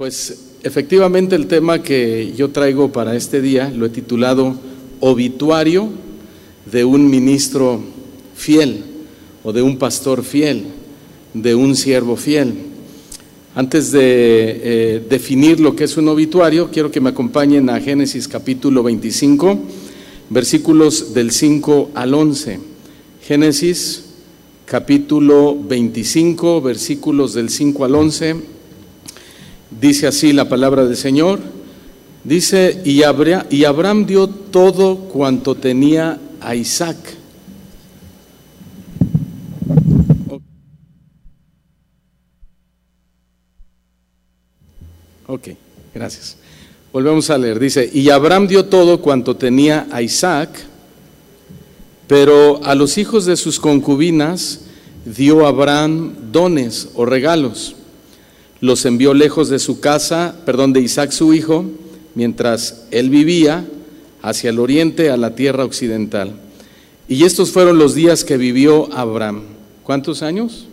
Pues efectivamente el tema que yo traigo para este día lo he titulado Obituario de un ministro fiel o de un pastor fiel, de un siervo fiel. Antes de eh, definir lo que es un obituario, quiero que me acompañen a Génesis capítulo 25, versículos del 5 al 11. Génesis capítulo 25, versículos del 5 al 11 Dice así la palabra del Señor. Dice, y Abraham, dio todo cuanto tenía a Isaac. Ok, gracias. Volvemos a leer. Dice, y Abraham dio todo cuanto tenía a Isaac, pero a los hijos de sus concubinas dio Abraham dones o regalos los envió lejos de su casa, perdón, de Isaac su hijo, mientras él vivía hacia el oriente, a la tierra occidental. Y estos fueron los días que vivió Abraham. ¿Cuántos años?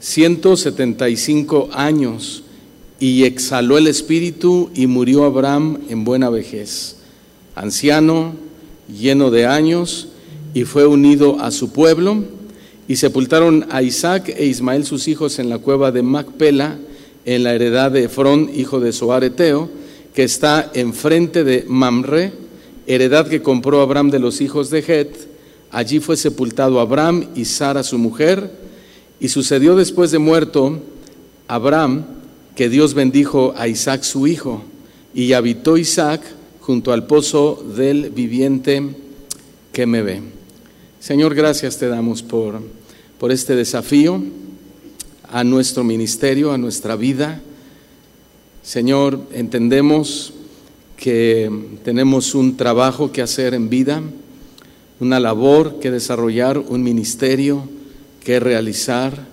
175 años. Y exhaló el espíritu y murió Abraham en buena vejez, anciano, lleno de años, y fue unido a su pueblo y sepultaron a Isaac e Ismael sus hijos en la cueva de Macpela, en la heredad de Efrón, hijo de Soareteo, que está enfrente de Mamre, heredad que compró Abraham de los hijos de Het. Allí fue sepultado Abraham y Sara su mujer, y sucedió después de muerto Abraham que Dios bendijo a Isaac su hijo, y habitó Isaac junto al pozo del viviente que me ve. Señor, gracias te damos por por este desafío a nuestro ministerio, a nuestra vida. Señor, entendemos que tenemos un trabajo que hacer en vida, una labor que desarrollar, un ministerio que realizar.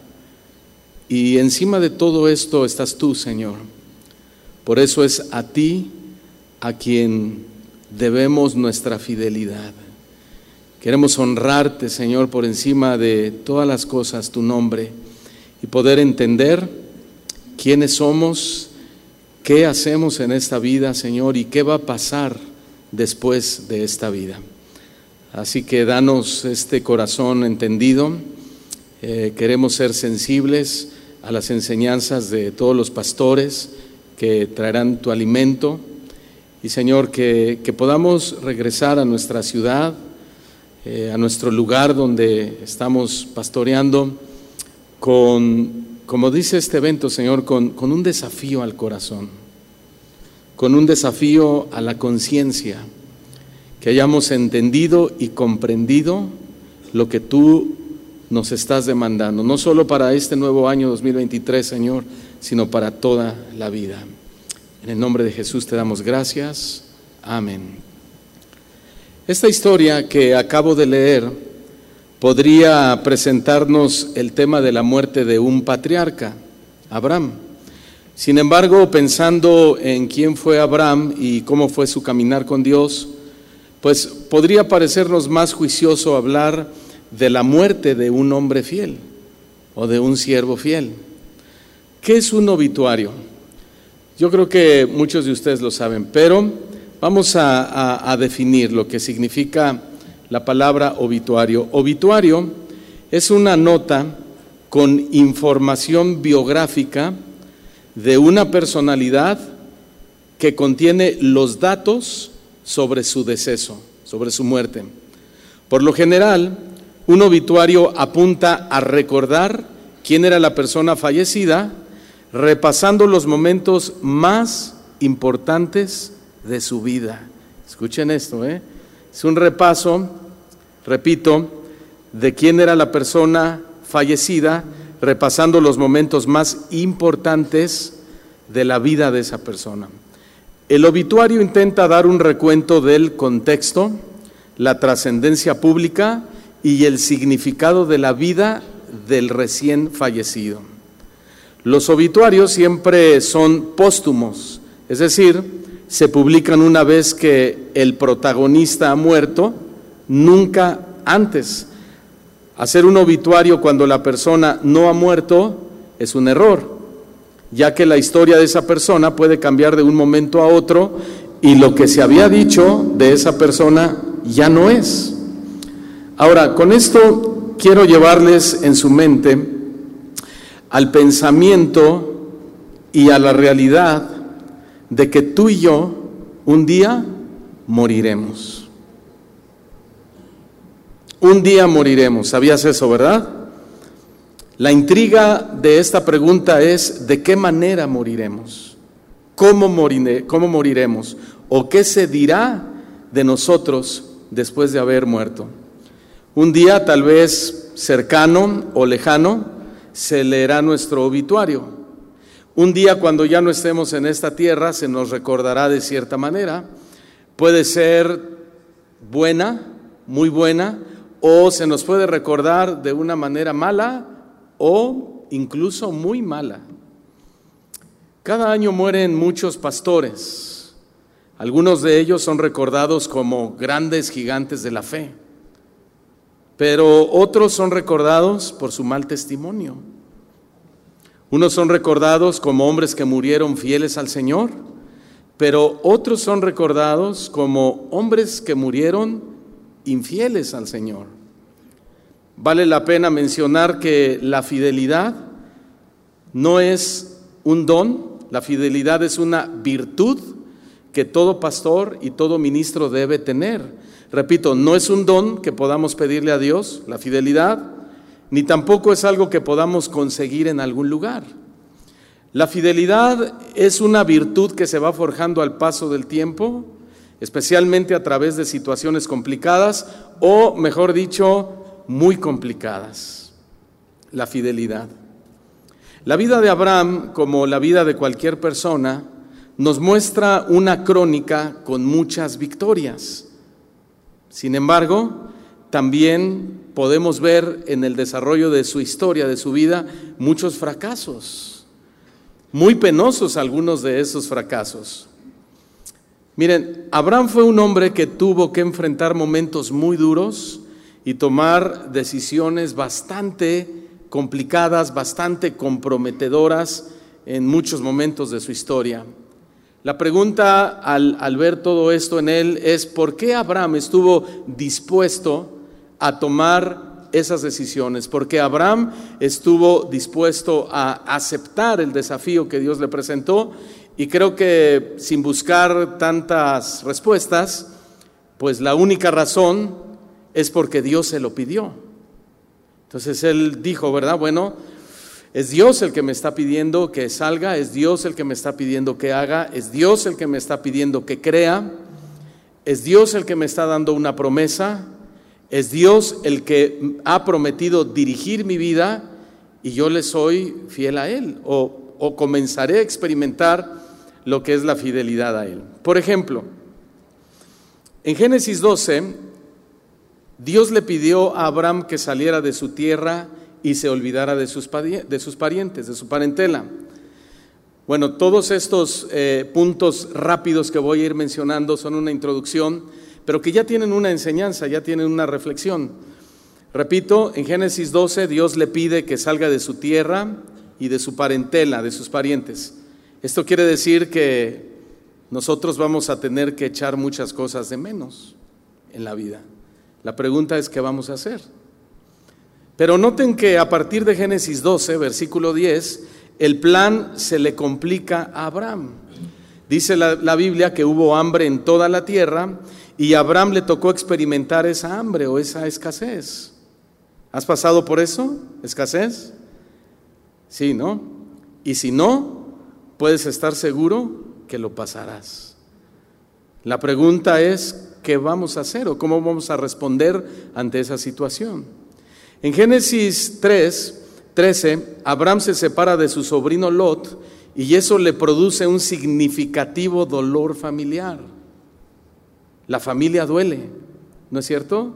Y encima de todo esto estás tú, Señor. Por eso es a ti a quien debemos nuestra fidelidad. Queremos honrarte, Señor, por encima de todas las cosas, tu nombre, y poder entender quiénes somos, qué hacemos en esta vida, Señor, y qué va a pasar después de esta vida. Así que danos este corazón entendido. Eh, queremos ser sensibles a las enseñanzas de todos los pastores que traerán tu alimento. Y Señor, que, que podamos regresar a nuestra ciudad, eh, a nuestro lugar donde estamos pastoreando con, como dice este evento, Señor, con, con un desafío al corazón, con un desafío a la conciencia, que hayamos entendido y comprendido lo que tú nos estás demandando, no solo para este nuevo año 2023, Señor, sino para toda la vida. En el nombre de Jesús te damos gracias. Amén. Esta historia que acabo de leer podría presentarnos el tema de la muerte de un patriarca, Abraham. Sin embargo, pensando en quién fue Abraham y cómo fue su caminar con Dios, pues podría parecernos más juicioso hablar de la muerte de un hombre fiel o de un siervo fiel. ¿Qué es un obituario? Yo creo que muchos de ustedes lo saben, pero Vamos a, definir lo que significa la palabra obituario. Obituario es una nota con información biográfica de una personalidad que contiene los datos sobre su deceso, sobre su muerte. Por lo general, un obituario apunta a recordar quién era la persona fallecida, repasando los momentos más importantes de su vida. Escuchen esto, ¿eh? es un repaso, repito, de quién era la persona fallecida, repasando los momentos más importantes de la vida de esa persona. El obituario intenta dar un recuento del contexto, la trascendencia pública y el significado de la vida del recién fallecido. Los obituarios siempre son póstumos, es decir, se publican una vez que el protagonista ha muerto, nunca antes. Hacer un obituario cuando la persona no ha muerto es un error. ya que la historia de esa persona puede cambiar de un momento a otro y lo que se había dicho de esa persona ya no es. Ahora, con esto quiero llevarles en su mente al pensamiento y a la realidad de que tú y yo un día moriremos. Un día moriremos. ¿Sabías eso, verdad? La intriga de esta pregunta es ¿de qué manera moriremos? ¿Cómo, ¿Cómo moriremos? ¿O qué se dirá de nosotros después de haber muerto? Un día tal vez cercano o lejano se leerá nuestro obituario. Un día cuando ya no estemos en esta tierra se nos recordará de cierta manera. Puede ser buena, muy buena, o se nos puede recordar de una manera mala o incluso muy mala. Cada año mueren muchos pastores. Algunos de ellos son recordados como grandes gigantes de la fe, pero otros son recordados por su mal testimonio. Unos son recordados como hombres que murieron fieles al Señor, pero otros son recordados como hombres que murieron infieles al Señor. Vale la pena mencionar que la fidelidad no es un don, la fidelidad es una virtud que todo pastor y todo ministro debe tener. Repito, no es un don que podamos pedirle a Dios, la fidelidad, ni tampoco es algo que podamos conseguir en algún lugar. La fidelidad es una virtud que se va forjando al paso del tiempo, especialmente a través de situaciones complicadas o, mejor dicho, muy complicadas. La fidelidad. La vida de Abraham, como la vida de cualquier persona, nos muestra una crónica con muchas victorias. Sin embargo, también podemos ver en el desarrollo de su historia, de su vida, muchos fracasos, muy penosos algunos de esos fracasos. Miren, Abraham fue un hombre que tuvo que enfrentar momentos muy duros, y tomar decisiones bastante complicadas, bastante comprometedoras en muchos momentos de su historia. La pregunta al, ver todo esto en él es por qué Abraham estuvo dispuesto a tomar esas decisiones, porque Abraham estuvo dispuesto a aceptar el desafío que Dios le presentó y creo que sin buscar tantas respuestas, pues la única razón es porque Dios se lo pidió. Entonces él dijo, ¿verdad? Bueno, es Dios el que me está pidiendo que salga, es Dios el que me está pidiendo que haga, es Dios el que me está pidiendo que crea, es Dios el que me está dando una promesa, es Dios el que ha prometido dirigir mi vida y yo le soy fiel a Él o, comenzaré a experimentar lo que es la fidelidad a Él. Por ejemplo, en Génesis 12, Dios le pidió a Abraham que saliera de su tierra y se olvidara de sus, de sus parientes, de su parentela. Bueno, todos estos eh, puntos rápidos que voy a ir mencionando son una introducción, pero que ya tienen una enseñanza, ya tienen una reflexión. Repito, en Génesis 12 Dios le pide que salga de su tierra y de su parentela, de sus parientes. Esto quiere decir que nosotros vamos a tener que echar muchas cosas de menos en la vida. La pregunta es, ¿qué vamos a hacer? Pero noten que a partir de Génesis 12, versículo 10, el plan se le complica a Abraham. Dice la, Biblia que hubo hambre en toda la tierra y a Abraham le tocó experimentar esa hambre o esa escasez. ¿Has pasado por eso? ¿Escasez? Sí, ¿no? Y si no, puedes estar seguro que lo pasarás. La pregunta es, qué vamos a hacer o cómo vamos a responder ante esa situación. En Génesis 3, 13, Abraham se separa de su sobrino Lot y eso le produce un significativo dolor familiar. La familia duele, ¿no es cierto?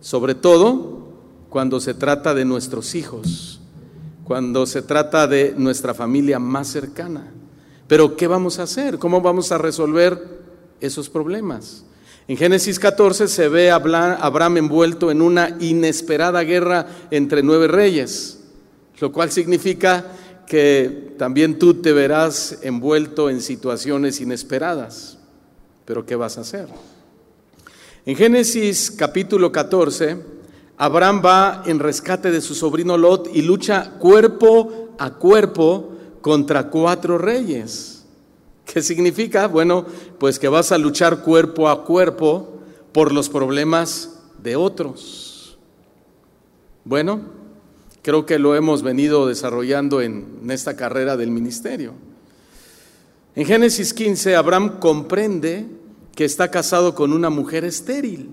Sobre todo cuando se trata de nuestros hijos, cuando se trata de nuestra familia más cercana. Pero ¿qué vamos a hacer? ¿Cómo vamos a resolver esos problemas? En Génesis 14 se ve a Abraham envuelto en una inesperada guerra entre nueve reyes, lo cual significa que también tú te verás envuelto en situaciones inesperadas. Pero ¿qué vas a hacer? En Génesis capítulo 14, Abraham va en rescate de su sobrino Lot y lucha cuerpo a cuerpo contra cuatro reyes. ¿Qué significa? Bueno, pues que vas a luchar cuerpo a cuerpo por los problemas de otros. Bueno, creo que lo hemos venido desarrollando en, esta carrera del ministerio. En Génesis 15, Abraham comprende que está casado con una mujer estéril.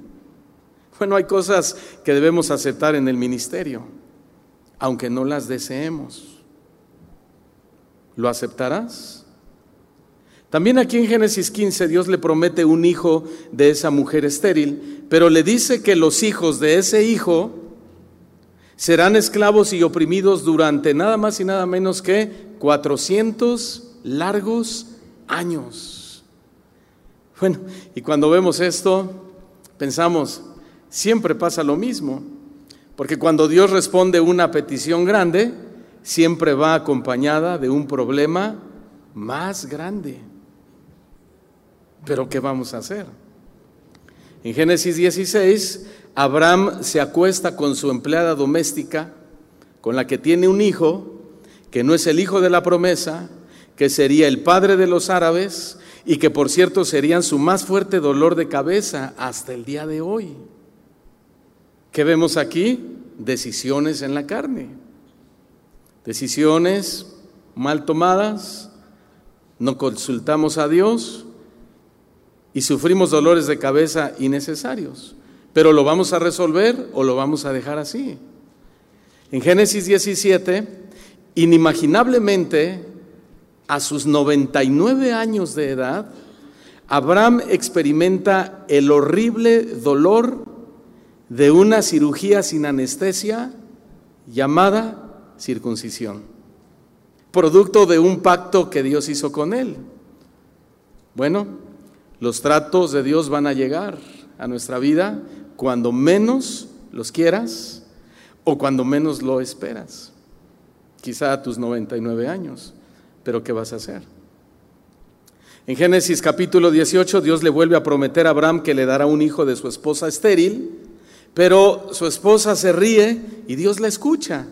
Bueno, hay cosas que debemos aceptar en el ministerio, aunque no las deseemos. ¿Lo aceptarás? También aquí en Génesis 15 Dios le promete un hijo de esa mujer estéril, pero le dice que los hijos de ese hijo serán esclavos y oprimidos durante nada más y nada menos que 400 largos años. Bueno, y cuando vemos esto, pensamos, siempre pasa lo mismo, porque cuando Dios responde una petición grande, siempre va acompañada de un problema más grande. Pero ¿qué vamos a hacer? En Génesis 16, Abraham se acuesta con su empleada doméstica, con la que tiene un hijo, que no es el hijo de la promesa, que sería el padre de los árabes, y que por cierto serían su más fuerte dolor de cabeza hasta el día de hoy. ¿Qué vemos aquí? Decisiones en la carne. Decisiones mal tomadas, no consultamos a Dios y sufrimos dolores de cabeza innecesarios. Pero lo vamos a resolver o lo vamos a dejar así. En Génesis 17, inimaginablemente a sus 99 años de edad, Abraham experimenta el horrible dolor de una cirugía sin anestesia llamada circuncisión, producto de un pacto que Dios hizo con él. Bueno, los tratos de Dios van a llegar a nuestra vida cuando menos los quieras o cuando menos lo esperas, quizá a tus 99 años pero ¿qué vas a hacer? En Génesis capítulo 18 Dios le vuelve a prometer a Abraham que le dará un hijo de su esposa estéril, pero su esposa se ríe y Dios la escucha.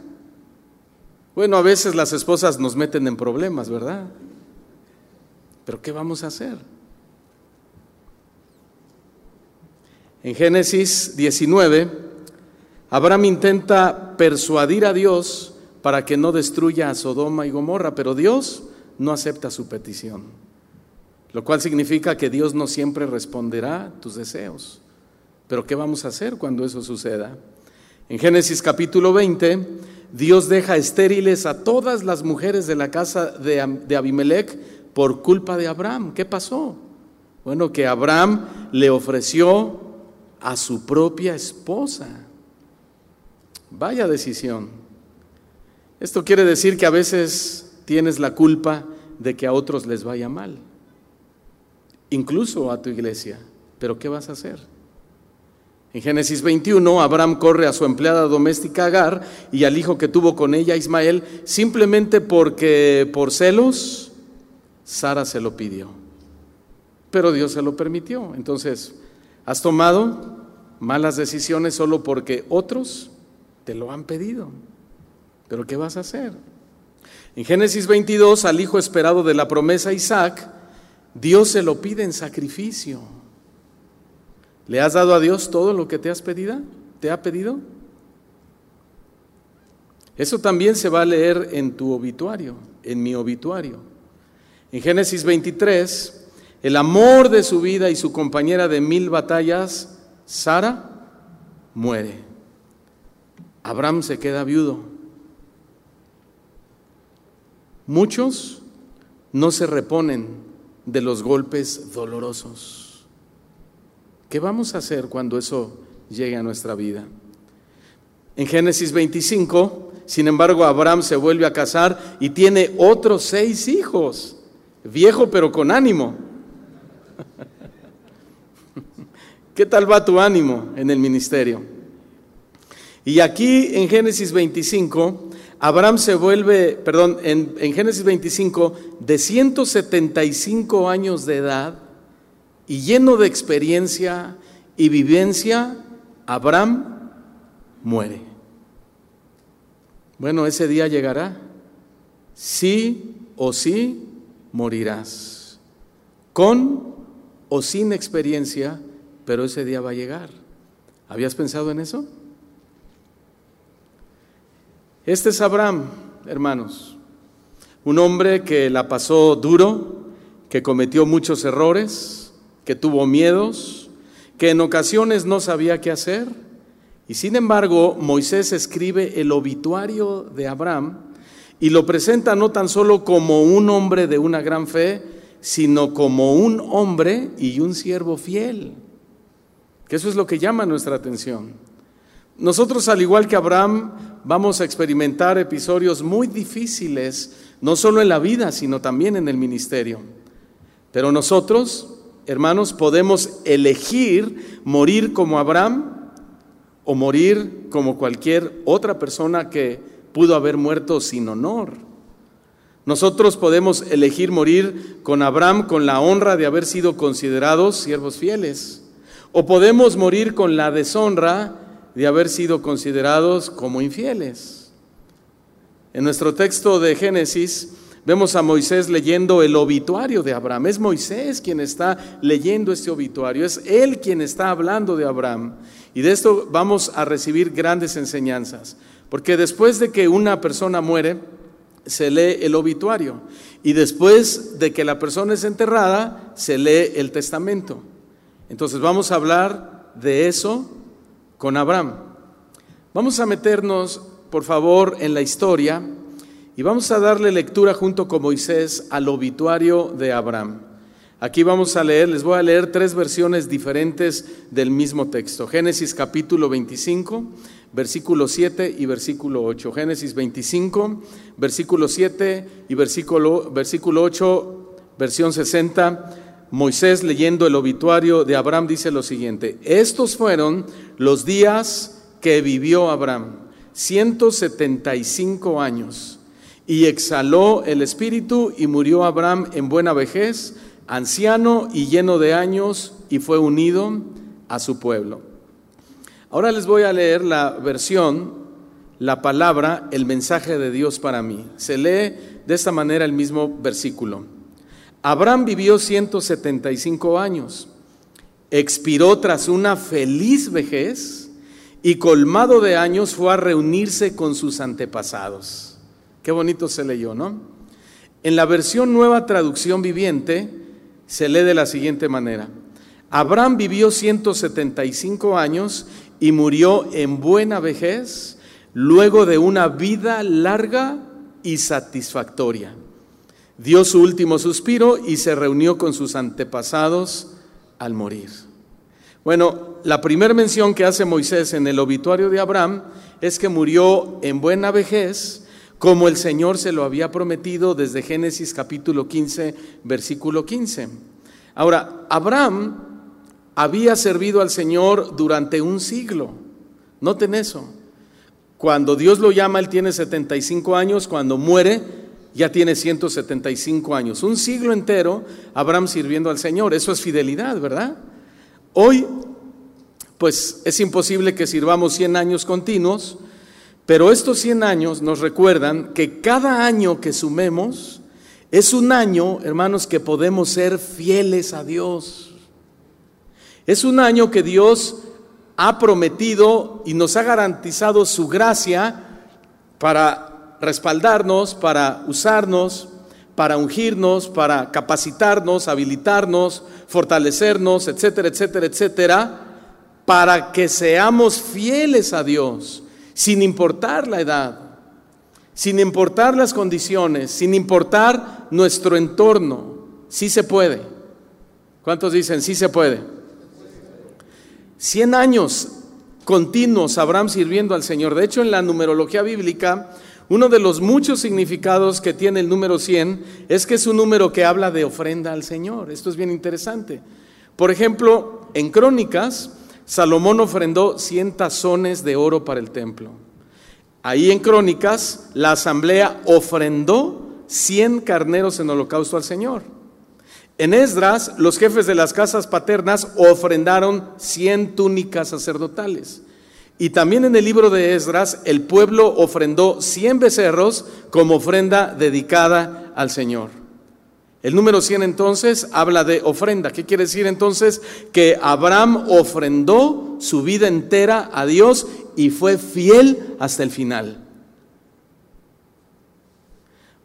Bueno, a veces las esposas nos meten en problemas, ¿verdad? Pero ¿qué vamos a hacer? En Génesis 19, Abraham intenta persuadir a Dios para que no destruya a Sodoma y Gomorra, pero Dios no acepta su petición, lo cual significa que Dios no siempre responderá tus deseos. Pero ¿qué vamos a hacer cuando eso suceda? En Génesis capítulo 20, Dios deja estériles a todas las mujeres de la casa de, Abimelech por culpa de Abraham. ¿Qué pasó? Bueno, que Abraham le ofreció a su propia esposa. Vaya decisión. Esto quiere decir que a veces tienes la culpa de que a otros les vaya mal, incluso a tu iglesia. Pero ¿qué vas a hacer? En Génesis 21, Abraham corre a su empleada doméstica Agar y al hijo que tuvo con ella, Ismael, simplemente porque por celos, Sara se lo pidió. Pero Dios se lo permitió. Entonces, has tomado malas decisiones solo porque otros te lo han pedido. Pero ¿qué vas a hacer? En Génesis 22, al hijo esperado de la promesa Isaac, Dios se lo pide en sacrificio. ¿Le has dado a Dios todo lo que te has pedido? ¿Te ha pedido? Eso también se va a leer en tu obituario, en mi obituario. En Génesis 23, el amor de su vida y su compañera de mil batallas, Sara, muere. Abraham se queda viudo. Muchos no se reponen de los golpes dolorosos. ¿Qué vamos a hacer cuando eso llegue a nuestra vida? En Génesis 25, sin embargo, Abraham se vuelve a casar y tiene otros seis hijos, viejo pero con ánimo. ¿Qué tal va tu ánimo en el ministerio? Y aquí en Génesis 25, Abraham se vuelve, perdón, en, en, Génesis 25, de 175 años de edad y lleno de experiencia y vivencia, Abraham muere. Bueno, ese día llegará. Sí o sí morirás. Con o sin experiencia, pero ese día va a llegar. ¿Habías pensado en eso? Este es Abraham, hermanos, un hombre que la pasó duro, que cometió muchos errores, que tuvo miedos, que en ocasiones no sabía qué hacer. Y sin embargo, Moisés escribe el obituario de Abraham y lo presenta no tan solo como un hombre de una gran fe, sino como un hombre y un siervo fiel. Que eso es lo que llama nuestra atención. Nosotros, al igual que Abraham, vamos a experimentar episodios muy difíciles, no solo en la vida, sino también en el ministerio. Pero nosotros, hermanos, podemos elegir morir como Abraham o morir como cualquier otra persona que pudo haber muerto sin honor. Nosotros podemos elegir morir con Abraham con la honra de haber sido considerados siervos fieles. O podemos morir con la deshonra de haber sido considerados como infieles. En nuestro texto de Génesis vemos a Moisés leyendo el obituario de Abraham. Es Moisés quien está leyendo este obituario, es él quien está hablando de Abraham. Y de esto vamos a recibir grandes enseñanzas, porque después de que una persona muere, se lee el obituario. Y después de que la persona es enterrada, se lee el testamento. Entonces vamos a hablar de eso con Abraham. Vamos a meternos, por favor, en la historia y vamos a darle lectura junto con Moisés al obituario de Abraham. Aquí vamos a leer, les voy a leer tres versiones diferentes del mismo texto. Génesis capítulo 25, versículo 7 y versículo 8. Génesis 25, versículo 7 y versículo, versículo 8, versión 60 Moisés leyendo el obituario de Abraham dice lo siguiente, estos fueron los días que vivió Abraham, 175 años, y exhaló el espíritu y murió Abraham en buena vejez, anciano y lleno de años, y fue unido a su pueblo. Ahora les voy a leer la versión, la palabra, el mensaje de Dios para mí. Se lee de esta manera el mismo versículo. Abraham vivió 175 años, expiró tras una feliz vejez y colmado de años fue a reunirse con sus antepasados. Qué bonito se leyó, ¿no? En la versión nueva traducción viviente se lee de la siguiente manera. Abraham vivió 175 años y murió en buena vejez luego de una vida larga y satisfactoria dio su último suspiro y se reunió con sus antepasados al morir. Bueno, la primera mención que hace Moisés en el obituario de Abraham es que murió en buena vejez, como el Señor se lo había prometido desde Génesis capítulo 15, versículo 15. Ahora, Abraham había servido al Señor durante un siglo. Noten eso. Cuando Dios lo llama, él tiene 75 años, cuando muere, ya tiene 175 años. Un siglo entero Abraham sirviendo al Señor. Eso es fidelidad, ¿verdad? Hoy, pues es imposible que sirvamos 100 años continuos, pero estos 100 años nos recuerdan que cada año que sumemos es un año, hermanos, que podemos ser fieles a Dios. Es un año que Dios ha prometido y nos ha garantizado su gracia para respaldarnos, para usarnos, para ungirnos, para capacitarnos, habilitarnos, fortalecernos, etcétera, etcétera, etcétera, para que seamos fieles a Dios, sin importar la edad, sin importar las condiciones, sin importar nuestro entorno. Sí se puede. ¿Cuántos dicen sí se puede? Cien años continuos Abraham sirviendo al Señor. De hecho, en la numerología bíblica, uno de los muchos significados que tiene el número 100 es que es un número que habla de ofrenda al Señor. Esto es bien interesante. Por ejemplo, en Crónicas, Salomón ofrendó 100 tazones de oro para el templo. Ahí en Crónicas, la asamblea ofrendó 100 carneros en holocausto al Señor. En Esdras, los jefes de las casas paternas ofrendaron 100 túnicas sacerdotales. Y también en el libro de Esdras, el pueblo ofrendó 100 becerros como ofrenda dedicada al Señor. El número 100 entonces habla de ofrenda. ¿Qué quiere decir entonces? Que Abraham ofrendó su vida entera a Dios y fue fiel hasta el final.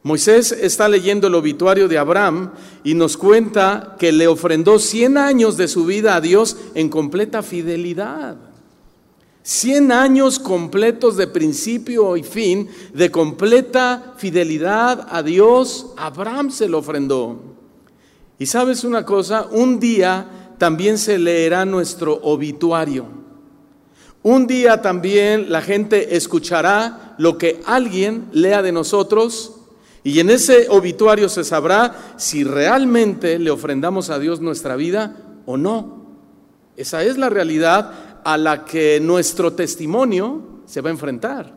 Moisés está leyendo el obituario de Abraham y nos cuenta que le ofrendó 100 años de su vida a Dios en completa fidelidad. 100 años completos de principio y fin, de completa fidelidad a Dios, Abraham se lo ofrendó. Y sabes una cosa, un día también se leerá nuestro obituario. Un día también la gente escuchará lo que alguien lea de nosotros y en ese obituario se sabrá si realmente le ofrendamos a Dios nuestra vida o no. Esa es la realidad a la que nuestro testimonio se va a enfrentar.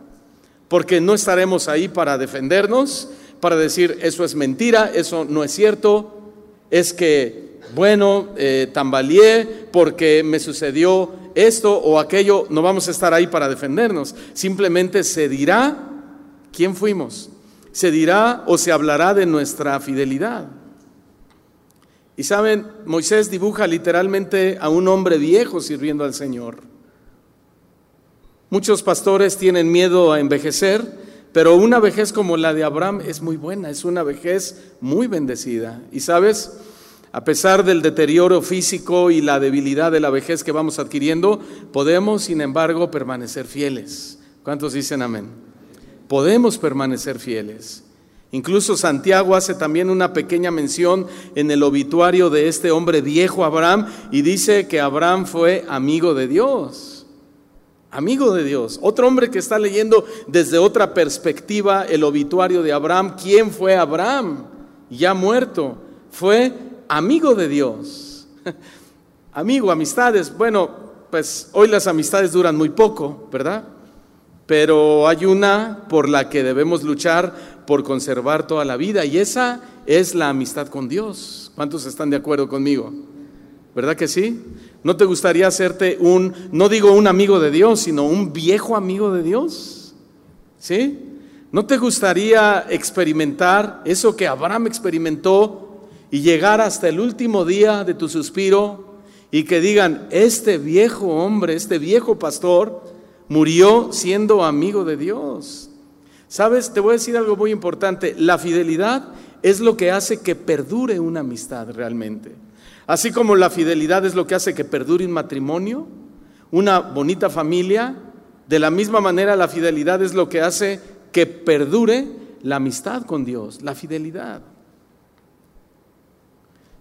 Porque no estaremos ahí para defendernos, para decir eso es mentira, eso no es cierto, es que, bueno, eh, tambaleé porque me sucedió esto o aquello, no vamos a estar ahí para defendernos. Simplemente se dirá quién fuimos, se dirá o se hablará de nuestra fidelidad. Y saben, Moisés dibuja literalmente a un hombre viejo sirviendo al Señor. Muchos pastores tienen miedo a envejecer, pero una vejez como la de Abraham es muy buena, es una vejez muy bendecida. Y sabes, a pesar del deterioro físico y la debilidad de la vejez que vamos adquiriendo, podemos, sin embargo, permanecer fieles. ¿Cuántos dicen amén? Podemos permanecer fieles. Incluso Santiago hace también una pequeña mención en el obituario de este hombre viejo Abraham y dice que Abraham fue amigo de Dios. Amigo de Dios. Otro hombre que está leyendo desde otra perspectiva el obituario de Abraham. ¿Quién fue Abraham? Ya muerto. Fue amigo de Dios. Amigo, amistades. Bueno, pues hoy las amistades duran muy poco, ¿verdad? Pero hay una por la que debemos luchar por conservar toda la vida y esa es la amistad con Dios. ¿Cuántos están de acuerdo conmigo? ¿Verdad que sí? ¿No te gustaría hacerte un, no digo un amigo de Dios, sino un viejo amigo de Dios? ¿Sí? ¿No te gustaría experimentar eso que Abraham experimentó y llegar hasta el último día de tu suspiro y que digan, este viejo hombre, este viejo pastor, Murió siendo amigo de Dios. Sabes, te voy a decir algo muy importante. La fidelidad es lo que hace que perdure una amistad realmente. Así como la fidelidad es lo que hace que perdure un matrimonio, una bonita familia, de la misma manera la fidelidad es lo que hace que perdure la amistad con Dios, la fidelidad.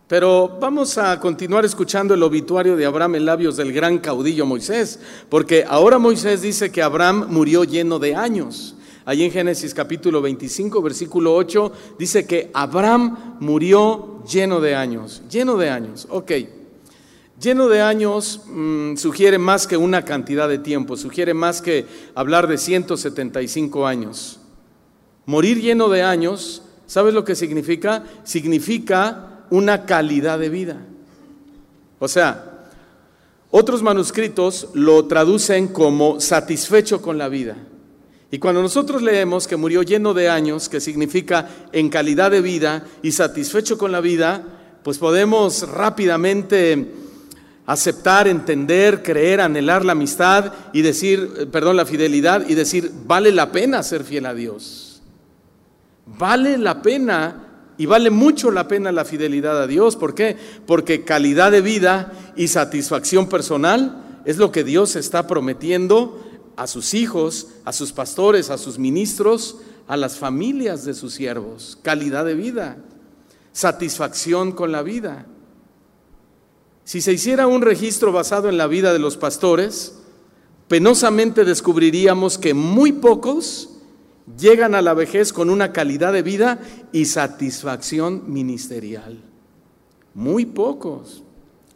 Pero vamos a continuar escuchando el obituario de Abraham en labios del gran caudillo Moisés, porque ahora Moisés dice que Abraham murió lleno de años. Allí en Génesis capítulo 25, versículo 8, dice que Abraham murió lleno de años, lleno de años, ok. Lleno de años mm, sugiere más que una cantidad de tiempo, sugiere más que hablar de 175 años. Morir lleno de años, ¿sabes lo que significa? Significa una calidad de vida. O sea, otros manuscritos lo traducen como satisfecho con la vida. Y cuando nosotros leemos que murió lleno de años, que significa en calidad de vida y satisfecho con la vida, pues podemos rápidamente aceptar, entender, creer, anhelar la amistad y decir, eh, perdón, la fidelidad y decir, vale la pena ser fiel a Dios. Vale la pena y vale mucho la pena la fidelidad a Dios. ¿Por qué? Porque calidad de vida y satisfacción personal es lo que Dios está prometiendo a sus hijos, a sus pastores, a sus ministros, a las familias de sus siervos. Calidad de vida, satisfacción con la vida. Si se hiciera un registro basado en la vida de los pastores, penosamente descubriríamos que muy pocos llegan a la vejez con una calidad de vida y satisfacción ministerial. Muy pocos,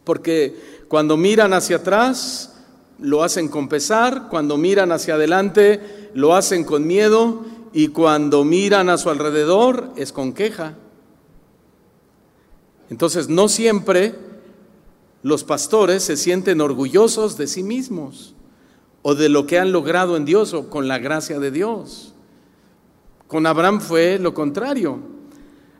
porque cuando miran hacia atrás, lo hacen con pesar, cuando miran hacia adelante lo hacen con miedo y cuando miran a su alrededor es con queja. Entonces no siempre los pastores se sienten orgullosos de sí mismos o de lo que han logrado en Dios o con la gracia de Dios. Con Abraham fue lo contrario.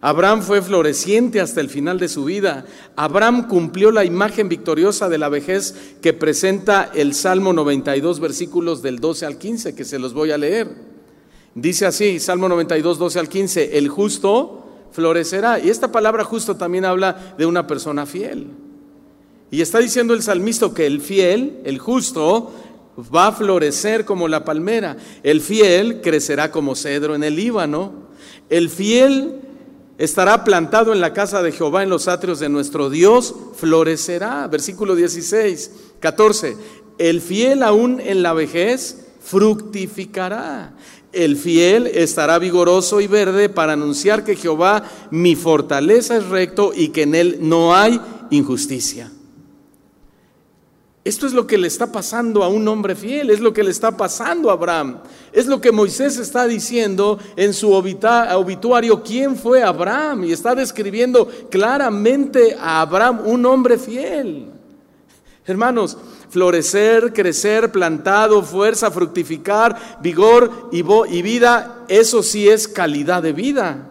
Abraham fue floreciente hasta el final de su vida. Abraham cumplió la imagen victoriosa de la vejez que presenta el Salmo 92, versículos del 12 al 15, que se los voy a leer. Dice así, Salmo 92, 12 al 15, el justo florecerá. Y esta palabra justo también habla de una persona fiel. Y está diciendo el salmista que el fiel, el justo, va a florecer como la palmera. El fiel crecerá como cedro en el Líbano. El fiel estará plantado en la casa de Jehová en los atrios de nuestro Dios, florecerá. Versículo 16, 14. El fiel aún en la vejez fructificará. El fiel estará vigoroso y verde para anunciar que Jehová mi fortaleza es recto y que en él no hay injusticia. Esto es lo que le está pasando a un hombre fiel, es lo que le está pasando a Abraham. Es lo que Moisés está diciendo en su obituario, quién fue Abraham. Y está describiendo claramente a Abraham, un hombre fiel. Hermanos, florecer, crecer, plantado, fuerza, fructificar, vigor y, vida, eso sí es calidad de vida.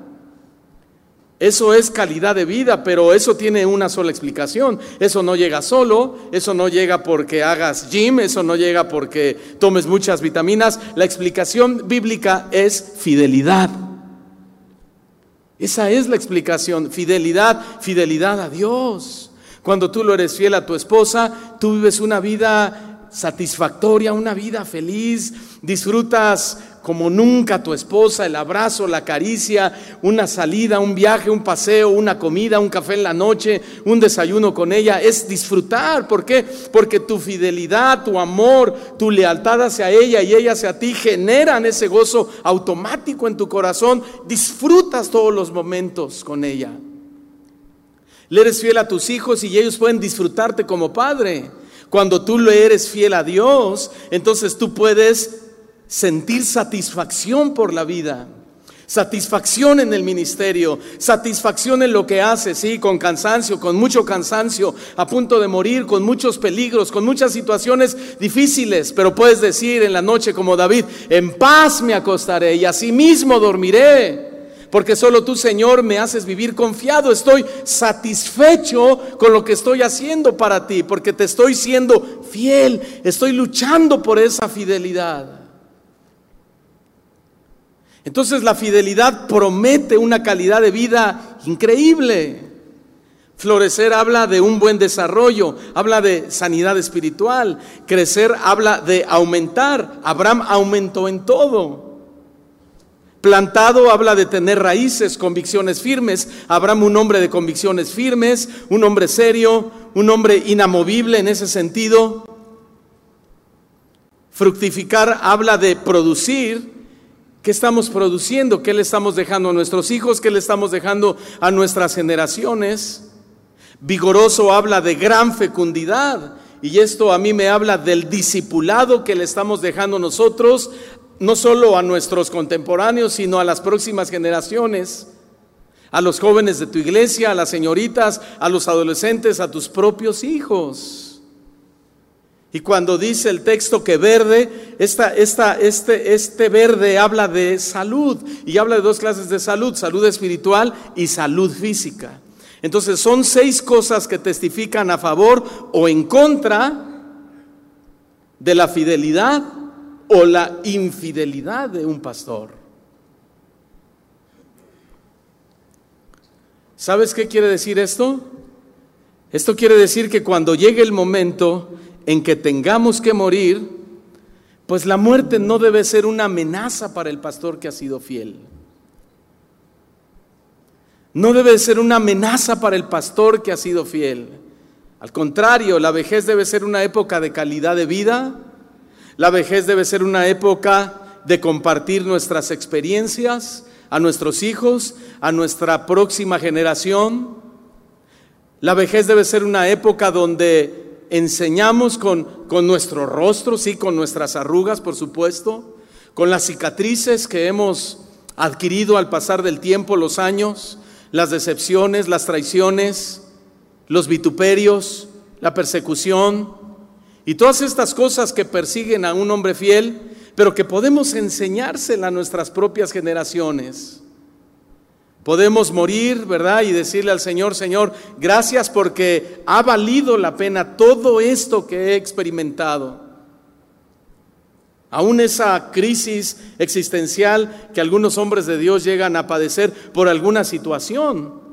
Eso es calidad de vida, pero eso tiene una sola explicación. Eso no llega solo, eso no llega porque hagas gym, eso no llega porque tomes muchas vitaminas. La explicación bíblica es fidelidad. Esa es la explicación, fidelidad, fidelidad a Dios. Cuando tú lo eres fiel a tu esposa, tú vives una vida satisfactoria, una vida feliz, disfrutas como nunca tu esposa, el abrazo, la caricia, una salida, un viaje, un paseo, una comida, un café en la noche, un desayuno con ella, es disfrutar. ¿Por qué? Porque tu fidelidad, tu amor, tu lealtad hacia ella y ella hacia ti generan ese gozo automático en tu corazón. Disfrutas todos los momentos con ella. Le eres fiel a tus hijos y ellos pueden disfrutarte como padre. Cuando tú le eres fiel a Dios, entonces tú puedes sentir satisfacción por la vida, satisfacción en el ministerio, satisfacción en lo que hace, sí, con cansancio, con mucho cansancio, a punto de morir, con muchos peligros, con muchas situaciones difíciles, pero puedes decir en la noche como David, en paz me acostaré y asimismo dormiré. Porque solo tú, Señor, me haces vivir confiado. Estoy satisfecho con lo que estoy haciendo para ti, porque te estoy siendo fiel. Estoy luchando por esa fidelidad. Entonces la fidelidad promete una calidad de vida increíble. Florecer habla de un buen desarrollo, habla de sanidad espiritual. Crecer habla de aumentar. Abraham aumentó en todo. Plantado habla de tener raíces, convicciones firmes. Abraham un hombre de convicciones firmes, un hombre serio, un hombre inamovible en ese sentido. Fructificar habla de producir, ¿Qué estamos produciendo? ¿Qué le estamos dejando a nuestros hijos? ¿Qué le estamos dejando a nuestras generaciones? Vigoroso habla de gran fecundidad. Y esto a mí me habla del discipulado que le estamos dejando nosotros, no solo a nuestros contemporáneos, sino a las próximas generaciones, a los jóvenes de tu iglesia, a las señoritas, a los adolescentes, a tus propios hijos. Y cuando dice el texto que verde, esta, esta, este, este verde habla de salud y habla de dos clases de salud, salud espiritual y salud física. Entonces son seis cosas que testifican a favor o en contra de la fidelidad o la infidelidad de un pastor. ¿Sabes qué quiere decir esto? Esto quiere decir que cuando llegue el momento en que tengamos que morir, pues la muerte no debe ser una amenaza para el pastor que ha sido fiel. No debe ser una amenaza para el pastor que ha sido fiel. Al contrario, la vejez debe ser una época de calidad de vida. La vejez debe ser una época de compartir nuestras experiencias a nuestros hijos, a nuestra próxima generación. La vejez debe ser una época donde enseñamos con, con nuestro rostro, con nuestras arrugas, por supuesto, con las cicatrices que hemos adquirido al pasar del tiempo, los años, las decepciones, las traiciones, los vituperios, la persecución y todas estas cosas que persiguen a un hombre fiel, pero que podemos enseñársela a nuestras propias generaciones. Podemos morir, ¿verdad? Y decirle al Señor, Señor, gracias porque ha valido la pena todo esto que he experimentado. Aún esa crisis existencial que algunos hombres de Dios llegan a padecer por alguna situación.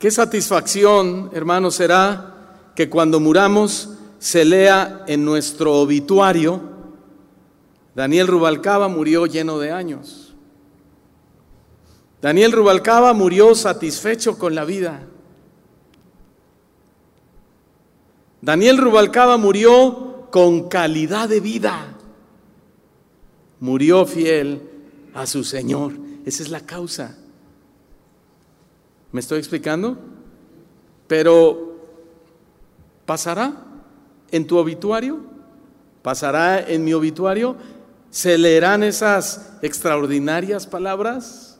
Qué satisfacción, hermanos, será que cuando muramos se lea en nuestro obituario, Daniel Rubalcaba murió lleno de años. Daniel Rubalcaba murió satisfecho con la vida. Daniel Rubalcaba murió con calidad de vida. Murió fiel a su Señor. Esa es la causa. ¿Me estoy explicando? Pero, ¿pasará? en tu obituario? ¿Pasará en mi obituario? ¿Se leerán esas extraordinarias palabras?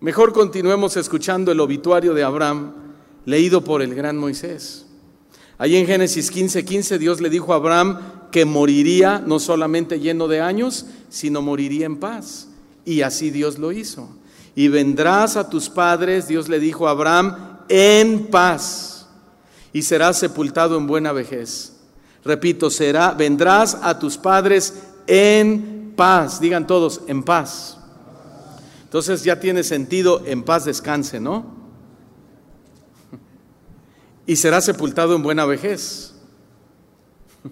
Mejor continuemos escuchando el obituario de Abraham, leído por el gran Moisés. Allí en Génesis 15:15 15, Dios le dijo a Abraham que moriría no solamente lleno de años, sino moriría en paz. Y así Dios lo hizo. Y vendrás a tus padres, Dios le dijo a Abraham, en paz y serás sepultado en buena vejez. Repito, será, vendrás a tus padres en paz. Digan todos, en paz. Entonces ya tiene sentido, en paz descanse, ¿no? Y será sepultado en buena vejez.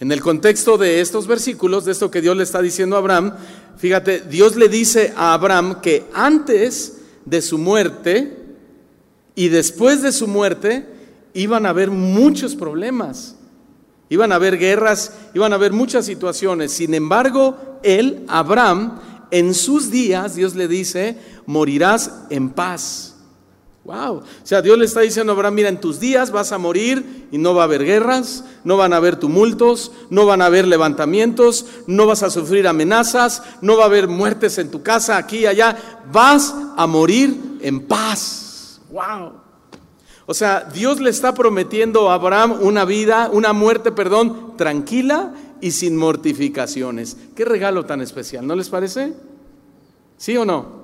En el contexto de estos versículos, de esto que Dios le está diciendo a Abraham, fíjate, Dios le dice a Abraham que antes de su muerte, y después de su muerte iban a haber muchos problemas, iban a haber guerras, iban a haber muchas situaciones. Sin embargo, él, Abraham, en sus días, Dios le dice, morirás en paz. Wow. O sea, Dios le está diciendo a Abraham, mira, en tus días vas a morir y no va a haber guerras, no van a haber tumultos, no van a haber levantamientos, no vas a sufrir amenazas, no va a haber muertes en tu casa, aquí y allá. Vas a morir en paz. Wow. O sea, Dios le está prometiendo a Abraham una vida, una muerte, perdón, tranquila y sin mortificaciones. Qué regalo tan especial, ¿no les parece? ¿Sí o no?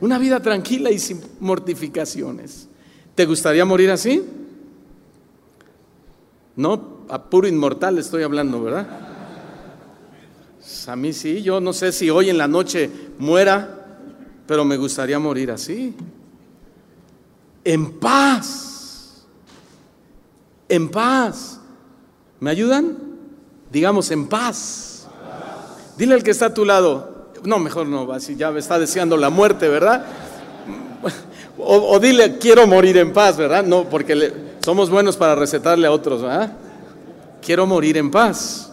Una vida tranquila y sin mortificaciones. ¿Te gustaría morir así? No, a puro inmortal estoy hablando, ¿verdad? A mí sí, yo no sé si hoy en la noche muera, pero me gustaría morir así en paz. En paz. ¿Me ayudan? Digamos en paz. Dile al que está a tu lado, no, mejor no, así ya me está deseando la muerte, ¿verdad? O, dile, quiero morir en paz, ¿verdad? No, porque somos buenos para recetarle a otros, ¿verdad? Quiero morir en paz.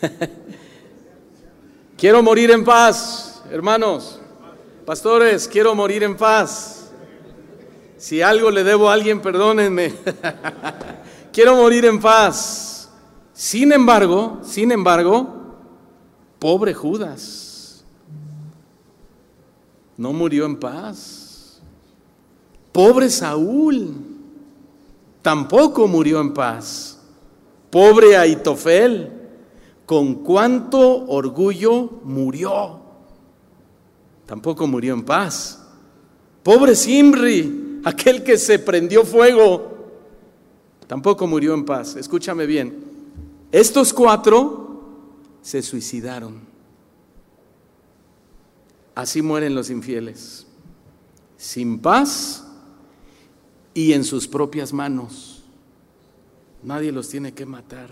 quiero morir en paz, hermanos. Pastores, quiero morir en paz. Si algo le debo a alguien, perdónenme. quiero morir en paz. Sin embargo, sin embargo, pobre Judas no murió en paz. Pobre Saúl tampoco murió en paz. Pobre Aitofel, con cuánto orgullo murió tampoco murió en paz. Pobre Simri, aquel que se prendió fuego, tampoco murió en paz. Escúchame bien, estos cuatro se suicidaron. Así mueren los infieles, sin paz y en sus propias manos. Nadie los tiene que matar.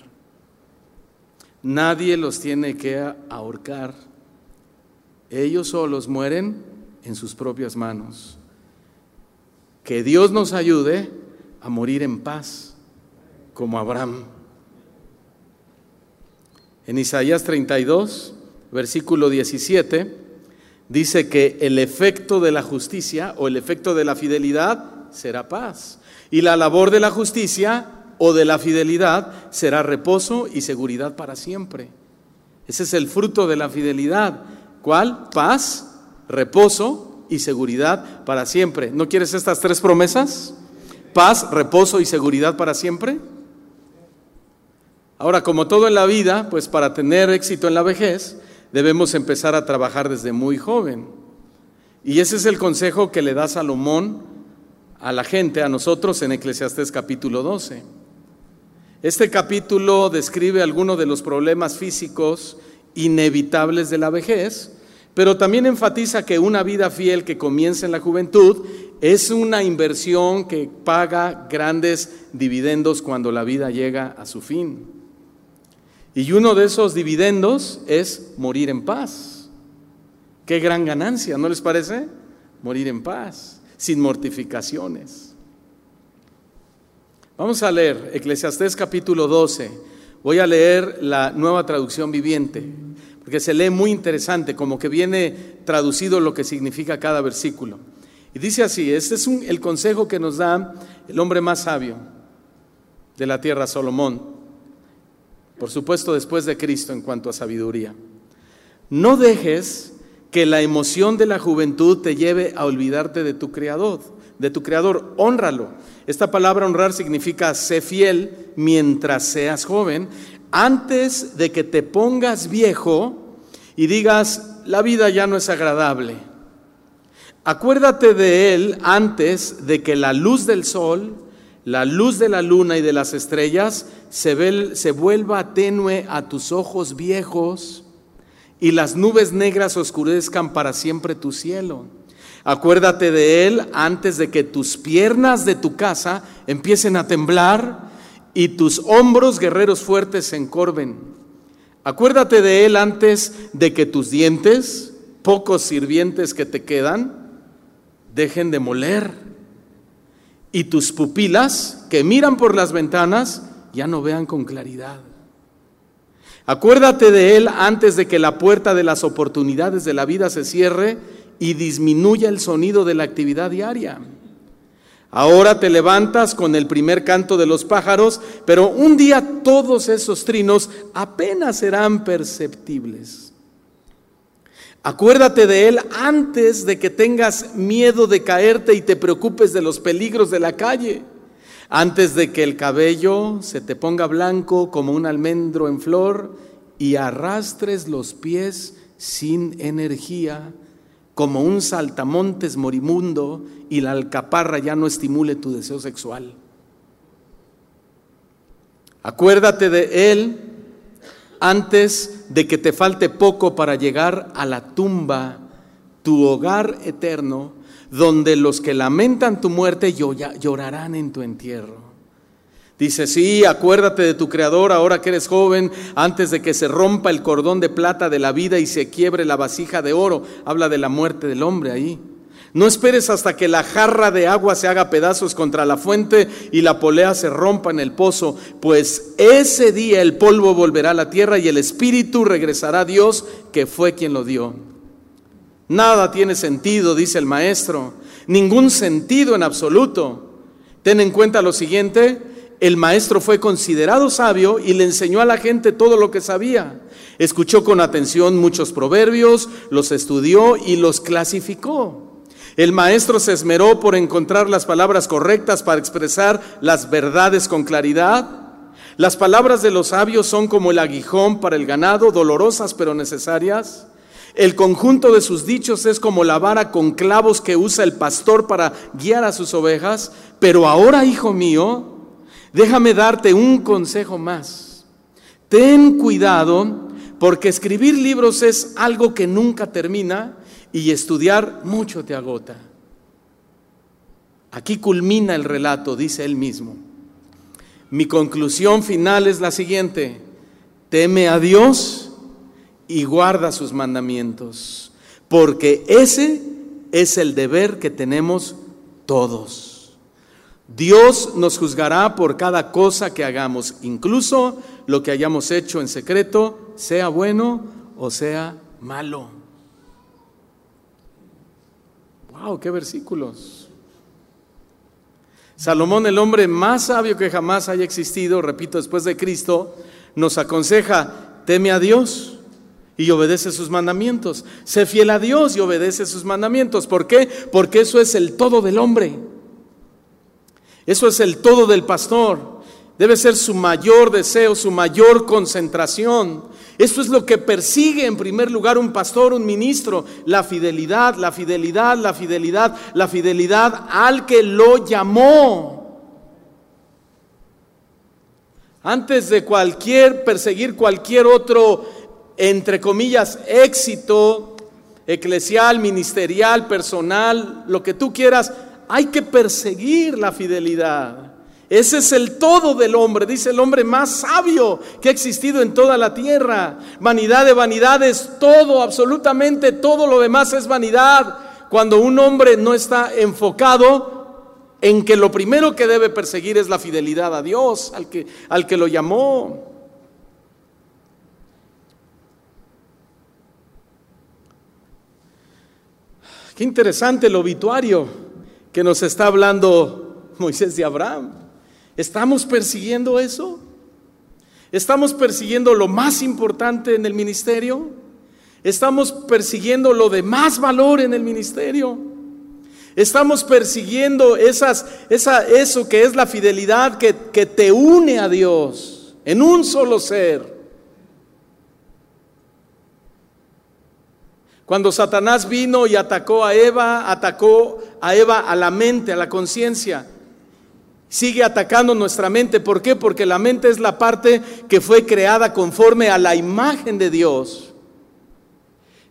Nadie los tiene que ahorcar. Ellos solos mueren en sus propias manos. Que Dios nos ayude a morir en paz, como Abraham. En Isaías 32, versículo 17, dice que el efecto de la justicia o el efecto de la fidelidad será paz. Y la labor de la justicia o de la fidelidad será reposo y seguridad para siempre. Ese es el fruto de la fidelidad. ¿Cuál? Paz, reposo y seguridad para siempre. ¿No quieres estas tres promesas? Paz, reposo y seguridad para siempre. Ahora, como todo en la vida, pues para tener éxito en la vejez, debemos empezar a trabajar desde muy joven. Y ese es el consejo que le da Salomón a la gente, a nosotros en Eclesiastés capítulo 12. Este capítulo describe algunos de los problemas físicos inevitables de la vejez, pero también enfatiza que una vida fiel que comienza en la juventud es una inversión que paga grandes dividendos cuando la vida llega a su fin. Y uno de esos dividendos es morir en paz. Qué gran ganancia, ¿no les parece? Morir en paz, sin mortificaciones. Vamos a leer Eclesiastés capítulo 12. Voy a leer la nueva traducción viviente, porque se lee muy interesante, como que viene traducido lo que significa cada versículo. Y dice así, este es el consejo que nos da el hombre más sabio de la tierra, Salomón, por supuesto después de Cristo en cuanto a sabiduría. No dejes que la emoción de la juventud te lleve a olvidarte de tu Creador, de tu Creador, honralo esta palabra honrar significa sé fiel mientras seas joven, antes de que te pongas viejo y digas, la vida ya no es agradable. Acuérdate de él antes de que la luz del sol, la luz de la luna y de las estrellas se, se vuelva tenue a tus ojos viejos y las nubes negras oscurezcan para siempre tu cielo. Acuérdate de Él antes de que tus piernas de tu casa empiecen a temblar y tus hombros guerreros fuertes se encorven. Acuérdate de Él antes de que tus dientes, pocos sirvientes que te quedan, dejen de moler. Y tus pupilas que miran por las ventanas ya no vean con claridad. Acuérdate de Él antes de que la puerta de las oportunidades de la vida se cierre y disminuya el sonido de la actividad diaria. Ahora te levantas con el primer canto de los pájaros, pero un día todos esos trinos apenas serán perceptibles. Acuérdate de él antes de que tengas miedo de caerte y te preocupes de los peligros de la calle, antes de que el cabello se te ponga blanco como un almendro en flor y arrastres los pies sin energía como un saltamontes morimundo y la alcaparra ya no estimule tu deseo sexual. Acuérdate de Él antes de que te falte poco para llegar a la tumba, tu hogar eterno, donde los que lamentan tu muerte llorarán en tu entierro. Dice, sí, acuérdate de tu Creador ahora que eres joven, antes de que se rompa el cordón de plata de la vida y se quiebre la vasija de oro. Habla de la muerte del hombre ahí. No esperes hasta que la jarra de agua se haga pedazos contra la fuente y la polea se rompa en el pozo, pues ese día el polvo volverá a la tierra y el espíritu regresará a Dios que fue quien lo dio. Nada tiene sentido, dice el maestro, ningún sentido en absoluto. Ten en cuenta lo siguiente, el maestro fue considerado sabio y le enseñó a la gente todo lo que sabía. Escuchó con atención muchos proverbios, los estudió y los clasificó. El maestro se esmeró por encontrar las palabras correctas para expresar las verdades con claridad. Las palabras de los sabios son como el aguijón para el ganado, dolorosas pero necesarias. El conjunto de sus dichos es como la vara con clavos que usa el pastor para guiar a sus ovejas. Pero ahora, hijo mío, Déjame darte un consejo más. Ten cuidado porque escribir libros es algo que nunca termina y estudiar mucho te agota. Aquí culmina el relato, dice él mismo. Mi conclusión final es la siguiente. Teme a Dios y guarda sus mandamientos, porque ese es el deber que tenemos todos. Dios nos juzgará por cada cosa que hagamos, incluso lo que hayamos hecho en secreto, sea bueno o sea malo. ¡Wow! ¡Qué versículos! Salomón, el hombre más sabio que jamás haya existido, repito, después de Cristo, nos aconseja, teme a Dios y obedece sus mandamientos. Sé fiel a Dios y obedece sus mandamientos. ¿Por qué? Porque eso es el todo del hombre. Eso es el todo del pastor. Debe ser su mayor deseo, su mayor concentración. Eso es lo que persigue en primer lugar un pastor, un ministro, la fidelidad, la fidelidad, la fidelidad, la fidelidad al que lo llamó. Antes de cualquier perseguir cualquier otro entre comillas éxito eclesial, ministerial, personal, lo que tú quieras, hay que perseguir la fidelidad. Ese es el todo del hombre, dice el hombre más sabio que ha existido en toda la tierra. Vanidad de vanidades, todo, absolutamente todo lo demás es vanidad. Cuando un hombre no está enfocado en que lo primero que debe perseguir es la fidelidad a Dios, al que, al que lo llamó. Qué interesante el obituario que nos está hablando Moisés de Abraham. ¿Estamos persiguiendo eso? ¿Estamos persiguiendo lo más importante en el ministerio? ¿Estamos persiguiendo lo de más valor en el ministerio? Estamos persiguiendo esas, esa, eso que es la fidelidad que, que te une a Dios en un solo ser. Cuando Satanás vino y atacó a Eva, atacó a Eva a la mente, a la conciencia sigue atacando nuestra mente. ¿Por qué? Porque la mente es la parte que fue creada conforme a la imagen de Dios.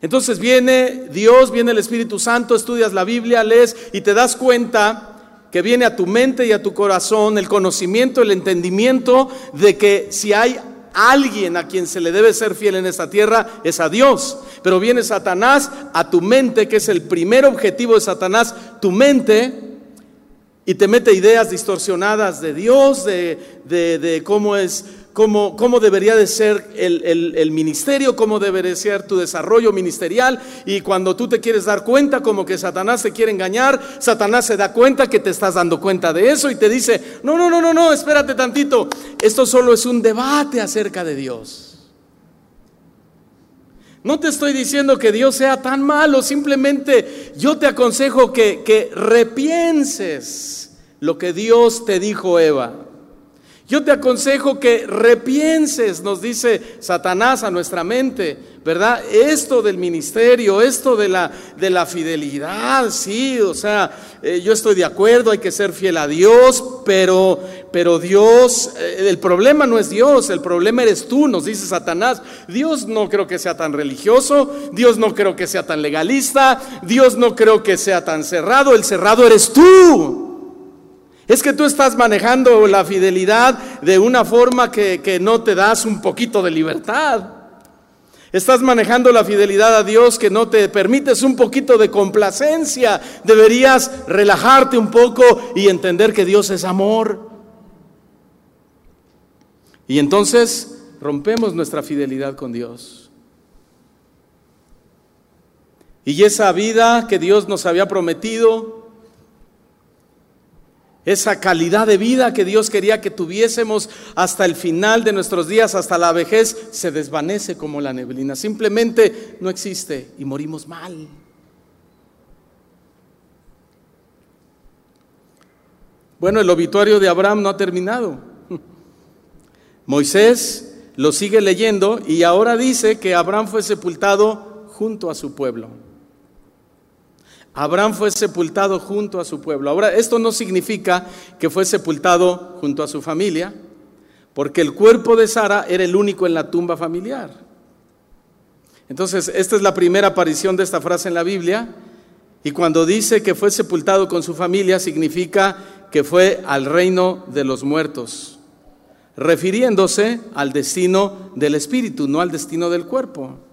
Entonces viene Dios, viene el Espíritu Santo, estudias la Biblia, lees y te das cuenta que viene a tu mente y a tu corazón el conocimiento, el entendimiento de que si hay alguien a quien se le debe ser fiel en esta tierra es a Dios. Pero viene Satanás a tu mente, que es el primer objetivo de Satanás, tu mente, y te mete ideas distorsionadas de Dios, de, cómo es, cómo, cómo, debería de ser el, el, ministerio, cómo debería ser tu desarrollo ministerial. Y cuando tú te quieres dar cuenta, como que Satanás te quiere engañar, Satanás se da cuenta que te estás dando cuenta de eso y te dice, no, no, no, no, no, espérate tantito, esto solo es un debate acerca de Dios. No te estoy diciendo que Dios sea tan malo, simplemente yo te aconsejo que, que repienses lo que Dios te dijo, Eva. Yo te aconsejo que repienses, nos dice Satanás a nuestra mente, ¿verdad? Esto del ministerio, esto de la, de la fidelidad, sí, o sea, eh, yo estoy de acuerdo, hay que ser fiel a Dios, pero, pero Dios, eh, el problema no es Dios, el problema eres tú, nos dice Satanás. Dios no creo que sea tan religioso, Dios no creo que sea tan legalista, Dios no creo que sea tan cerrado, el cerrado eres tú. Es que tú estás manejando la fidelidad de una forma que, que no te das un poquito de libertad. Estás manejando la fidelidad a Dios que no te permites un poquito de complacencia. Deberías relajarte un poco y entender que Dios es amor. Y entonces rompemos nuestra fidelidad con Dios. Y esa vida que Dios nos había prometido, esa calidad de vida que Dios quería que tuviésemos hasta el final de nuestros días, hasta la vejez, se desvanece como la neblina. Simplemente no existe y morimos mal. Bueno, el obituario de Abraham no ha terminado. Moisés lo sigue leyendo y ahora dice que Abraham fue sepultado junto a su pueblo. Abraham fue sepultado junto a su pueblo. Ahora, esto no significa que fue sepultado junto a su familia, porque el cuerpo de Sara era el único en la tumba familiar. Entonces, esta es la primera aparición de esta frase en la Biblia, y cuando dice que fue sepultado con su familia, significa que fue al reino de los muertos, refiriéndose al destino del espíritu, no al destino del cuerpo.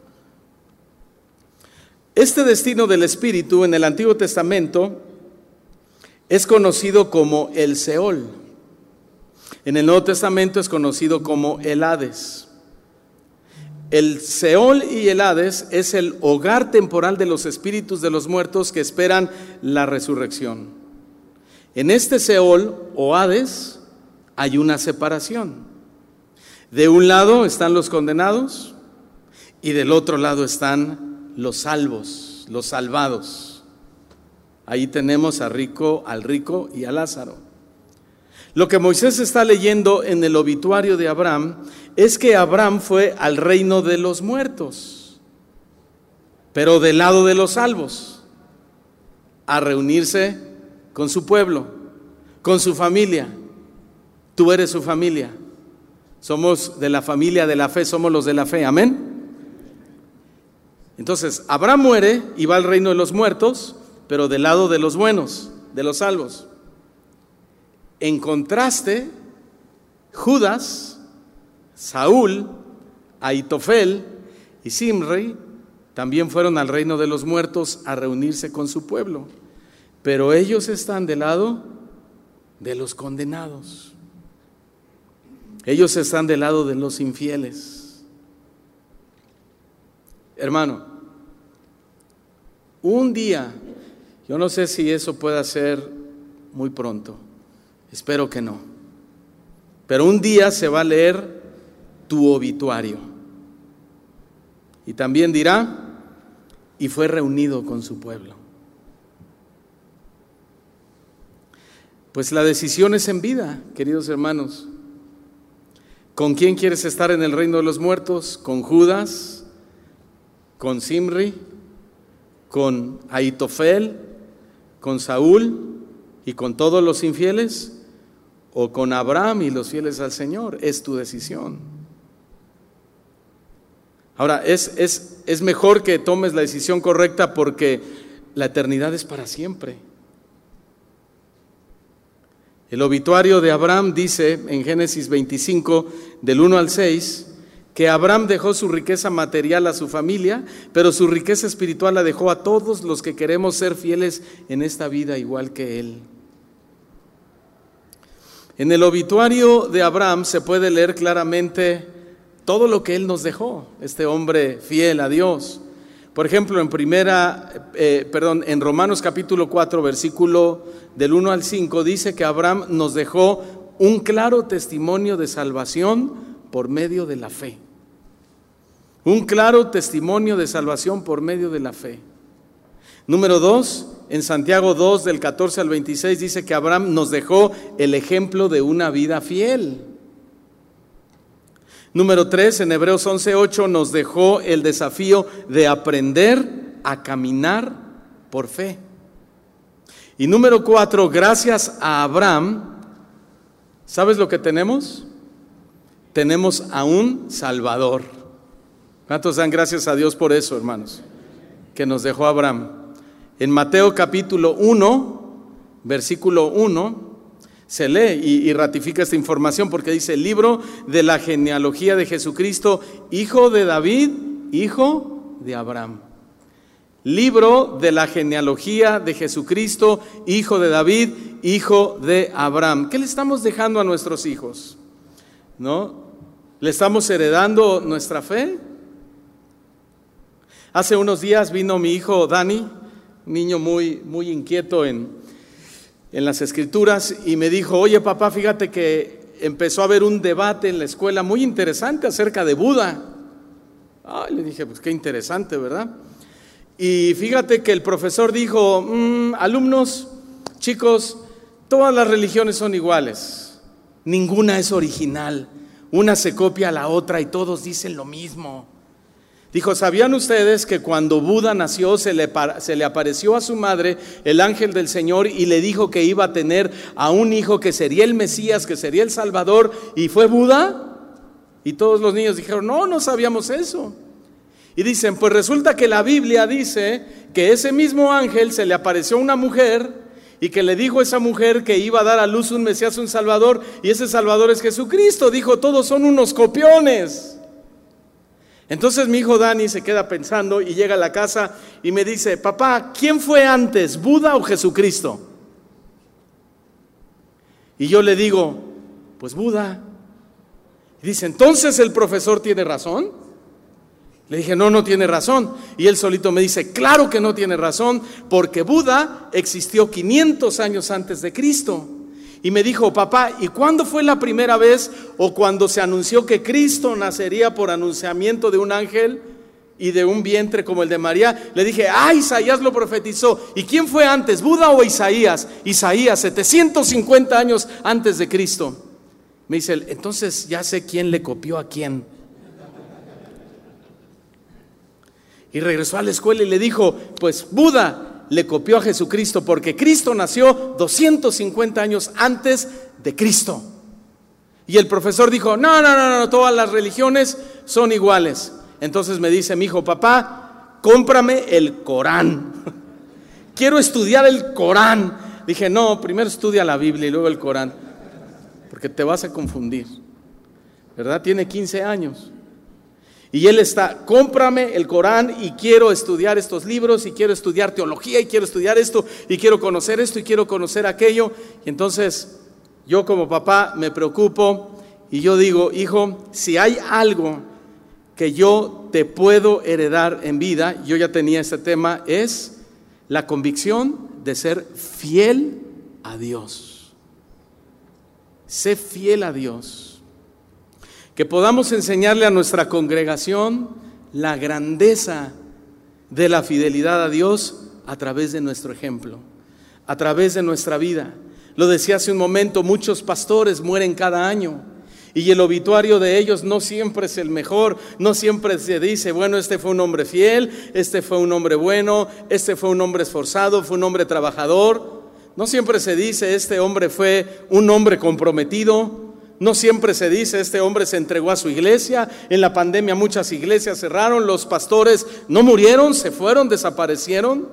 Este destino del Espíritu en el Antiguo Testamento es conocido como el Seol. En el Nuevo Testamento es conocido como el Hades. El Seol y el Hades es el hogar temporal de los espíritus de los muertos que esperan la resurrección. En este Seol o Hades hay una separación. De un lado están los condenados y del otro lado están los salvos, los salvados. Ahí tenemos a rico, al rico y a Lázaro. Lo que Moisés está leyendo en el obituario de Abraham es que Abraham fue al reino de los muertos, pero del lado de los salvos, a reunirse con su pueblo, con su familia. Tú eres su familia. Somos de la familia de la fe, somos los de la fe. Amén. Entonces, Abraham muere y va al reino de los muertos, pero del lado de los buenos, de los salvos. En contraste, Judas, Saúl, Aitofel y Simri también fueron al reino de los muertos a reunirse con su pueblo, pero ellos están del lado de los condenados. Ellos están del lado de los infieles. Hermano, un día, yo no sé si eso pueda ser muy pronto, Espero que no. Pero un día se va a leer tu obituario. Y también dirá, y fue reunido con su pueblo. Pues la decisión es en vida, queridos hermanos. ¿Con quién quieres estar en el reino de los muertos? ¿Con Judas? ¿Con Simri? ¿Con Aitofel? ¿Con Saúl? ¿Y con todos los infieles? o con Abraham y los fieles al Señor. Es tu decisión. Ahora, es, es, es mejor que tomes la decisión correcta porque la eternidad es para siempre. El obituario de Abraham dice en Génesis 25, del 1 al 6, que Abraham dejó su riqueza material a su familia, pero su riqueza espiritual la dejó a todos los que queremos ser fieles en esta vida igual que él. En el obituario de Abraham se puede leer claramente todo lo que él nos dejó, este hombre fiel a Dios. Por ejemplo, en primera, eh, perdón, en Romanos capítulo 4, versículo del 1 al 5, dice que Abraham nos dejó un claro testimonio de salvación por medio de la fe. Un claro testimonio de salvación por medio de la fe. Número dos, en Santiago 2 del 14 al 26 dice que Abraham nos dejó el ejemplo de una vida fiel. Número 3, en Hebreos 11:8 nos dejó el desafío de aprender a caminar por fe. Y número 4, gracias a Abraham, ¿sabes lo que tenemos? Tenemos a un Salvador. ¿Cuántos dan gracias a Dios por eso, hermanos? Que nos dejó Abraham. En Mateo capítulo 1, versículo 1, se lee y, ratifica esta información porque dice libro de la genealogía de Jesucristo, hijo de David, hijo de Abraham. Libro de la genealogía de Jesucristo, hijo de David, hijo de Abraham. ¿Qué le estamos dejando a nuestros hijos? ¿No? ¿Le estamos heredando nuestra fe? Hace unos días vino mi hijo Dani niño muy, muy inquieto en, en las escrituras, y me dijo, oye papá, fíjate que empezó a haber un debate en la escuela muy interesante acerca de Buda. Ay, le dije, pues qué interesante, ¿verdad? Y fíjate que el profesor dijo, mm, alumnos, chicos, todas las religiones son iguales, ninguna es original, una se copia a la otra y todos dicen lo mismo. Dijo, ¿sabían ustedes que cuando Buda nació se le, se le, apareció a su madre el ángel del Señor y le dijo que iba a tener a un hijo que sería el Mesías, que sería el Salvador, y fue Buda? Y todos los niños dijeron, no, no sabíamos eso. Y dicen, pues resulta que la Biblia dice que ese mismo ángel se le apareció a una mujer y que le dijo a esa mujer que iba a dar a luz un Mesías, un Salvador, y ese Salvador es Jesucristo. Dijo, todos son unos copiones. Entonces mi hijo Dani se queda pensando y llega a la casa y me dice, papá, ¿quién fue antes, Buda o Jesucristo? Y yo le digo, pues Buda. Y dice, entonces el profesor tiene razón. Le dije, no, no tiene razón. Y él solito me dice, claro que no tiene razón, porque Buda existió 500 años antes de Cristo. Y me dijo, papá, ¿y cuándo fue la primera vez o cuando se anunció que Cristo nacería por anunciamiento de un ángel y de un vientre como el de María? Le dije, ah, Isaías lo profetizó. ¿Y quién fue antes, Buda o Isaías? Isaías, 750 años antes de Cristo. Me dice, entonces ya sé quién le copió a quién. Y regresó a la escuela y le dijo, pues Buda le copió a Jesucristo porque Cristo nació 250 años antes de Cristo. Y el profesor dijo, no, no, no, no, todas las religiones son iguales. Entonces me dice mi hijo, papá, cómprame el Corán. Quiero estudiar el Corán. Dije, no, primero estudia la Biblia y luego el Corán, porque te vas a confundir. ¿Verdad? Tiene 15 años. Y él está, cómprame el Corán y quiero estudiar estos libros y quiero estudiar teología y quiero estudiar esto y quiero conocer esto y quiero conocer aquello. Y entonces yo como papá me preocupo y yo digo, hijo, si hay algo que yo te puedo heredar en vida, yo ya tenía este tema, es la convicción de ser fiel a Dios. Sé fiel a Dios que podamos enseñarle a nuestra congregación la grandeza de la fidelidad a Dios a través de nuestro ejemplo, a través de nuestra vida. Lo decía hace un momento, muchos pastores mueren cada año y el obituario de ellos no siempre es el mejor, no siempre se dice, bueno, este fue un hombre fiel, este fue un hombre bueno, este fue un hombre esforzado, fue un hombre trabajador. No siempre se dice, este hombre fue un hombre comprometido, no siempre se dice, este hombre se entregó a su iglesia, en la pandemia muchas iglesias cerraron, los pastores no murieron, se fueron, desaparecieron.